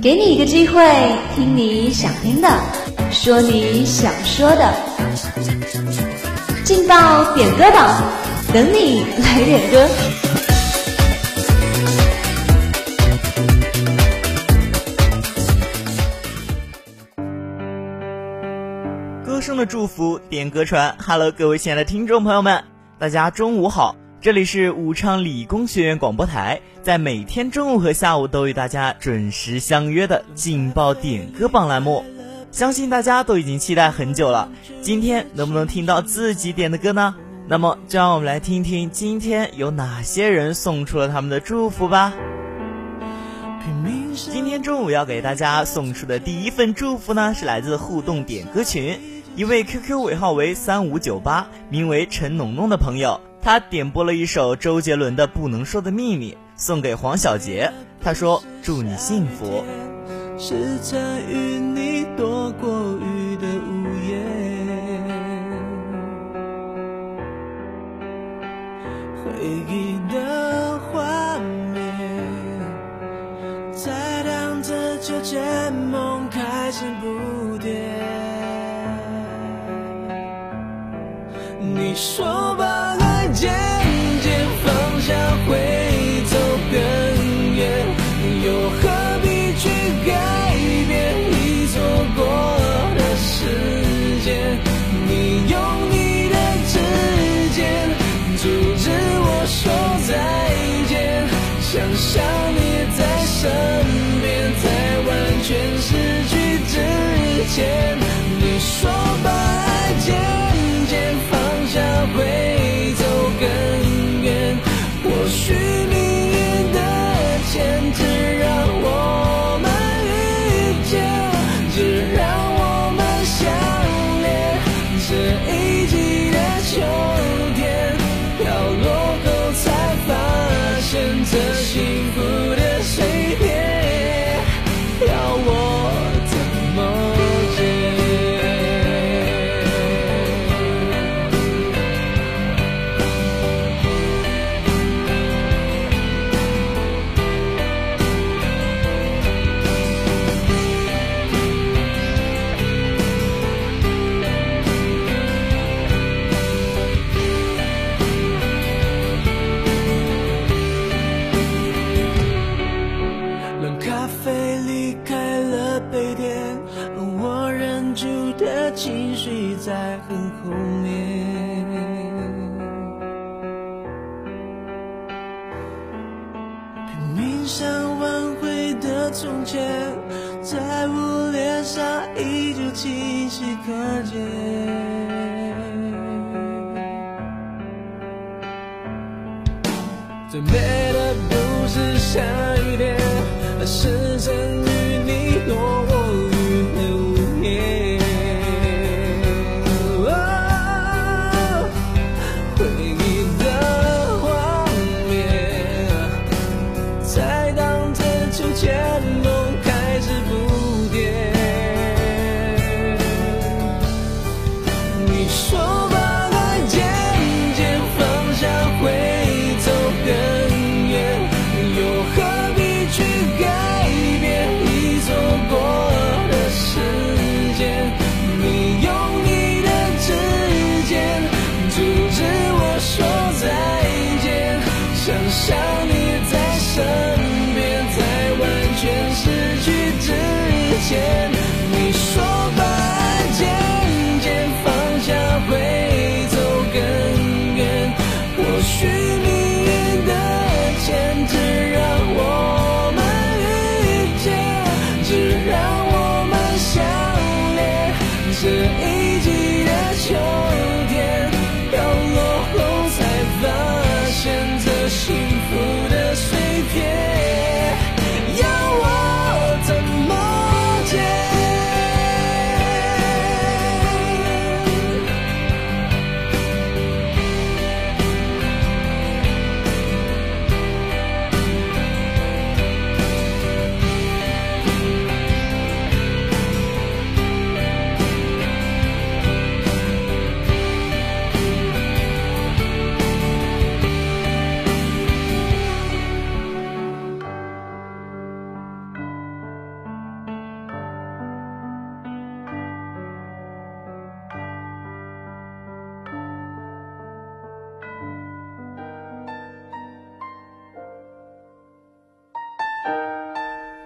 给你一个机会，听你想听的，说你想说的，劲爆点歌榜，等你来点歌。歌声的祝福，点歌传。Hello，各位亲爱的听众朋友们，大家中午好。这里是武昌理工学院广播台，在每天中午和下午都与大家准时相约的劲爆点歌榜栏目，相信大家都已经期待很久了。今天能不能听到自己点的歌呢？那么就让我们来听听今天有哪些人送出了他们的祝福吧。今天中午要给大家送出的第一份祝福呢，是来自互动点歌群一位 QQ 尾号为三五九八，名为陈农农的朋友。他点播了一首周杰伦的《不能说的秘密》，送给黄小杰。他说：“祝你幸福。”是参与你躲过雨的午夜，回忆的画面，在荡着秋千，梦开始不跌。你说吧。在想挽回的从前，在我脸上依旧清晰可见。最美的不是下雨天，而是曾与你躲。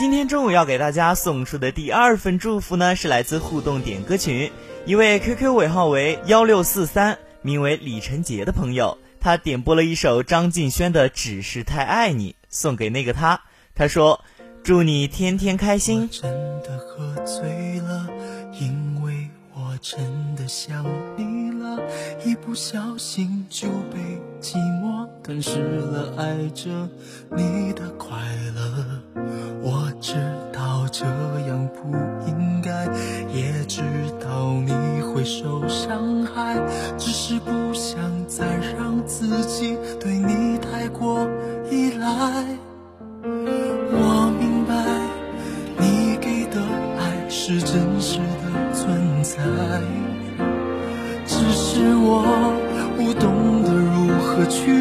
今天中午要给大家送出的第二份祝福呢，是来自互动点歌群一位 QQ 尾号为幺六四三，名为李晨杰的朋友，他点播了一首张敬轩的《只是太爱你》，送给那个他。他说：“祝你天天开心。”真的喝醉了，因为我真的想你了，一不小心就被寂寞吞噬了，爱着你的快乐。我知道这样不应该，也知道你会受伤害，只是不想再让自己对你太过依赖。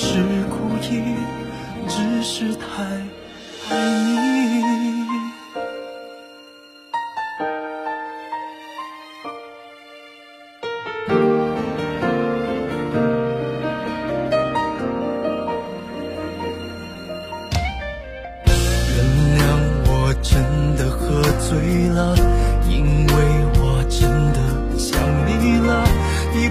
是故意，只是太爱你。原谅我真的喝醉了，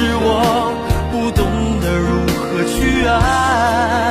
是我不懂得如何去爱，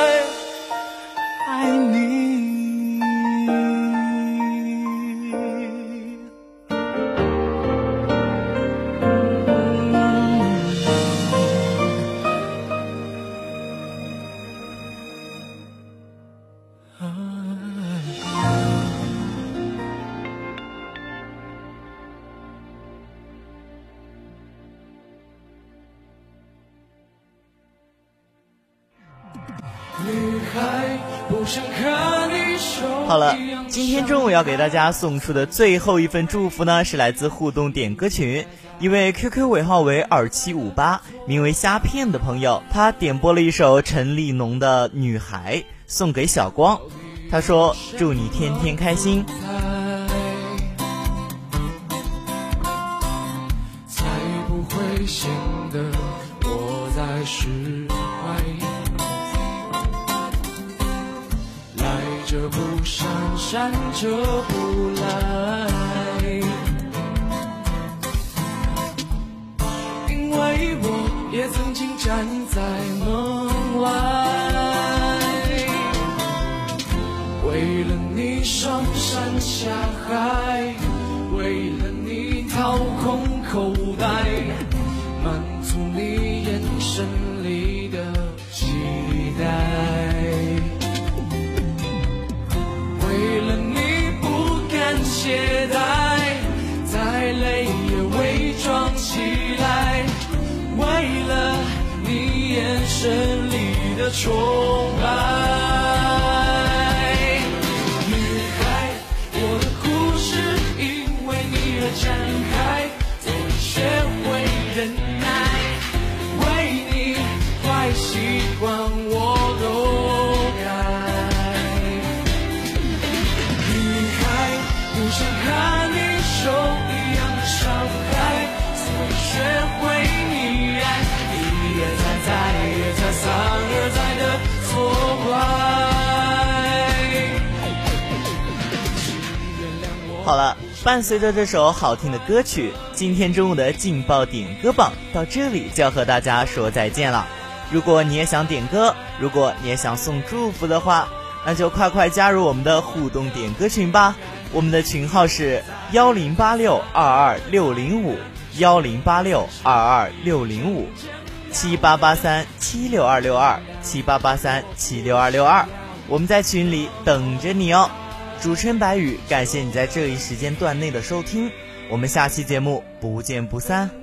好了，今天中午要给大家送出的最后一份祝福呢，是来自互动点歌群一位 QQ 尾号为二七五八，名为虾片的朋友，他点播了一首陈立农的《女孩》，送给小光。他说：“祝你天天开心。才不会显得我在释怀。这不善，善者不来。因为我也曾经站在门外。为了你上山下海，懈怠，再累也伪装起来。为了你眼神里的崇拜。好了，伴随着这首好听的歌曲，今天中午的劲爆点歌榜到这里就要和大家说再见了。如果你也想点歌，如果你也想送祝福的话，那就快快加入我们的互动点歌群吧。我们的群号是幺零八六二二六零五幺零八六二二六零五七八八三七六二六二七八八三七六二六二，我们在群里等着你哦。主持人白宇，感谢你在这一时间段内的收听，我们下期节目不见不散。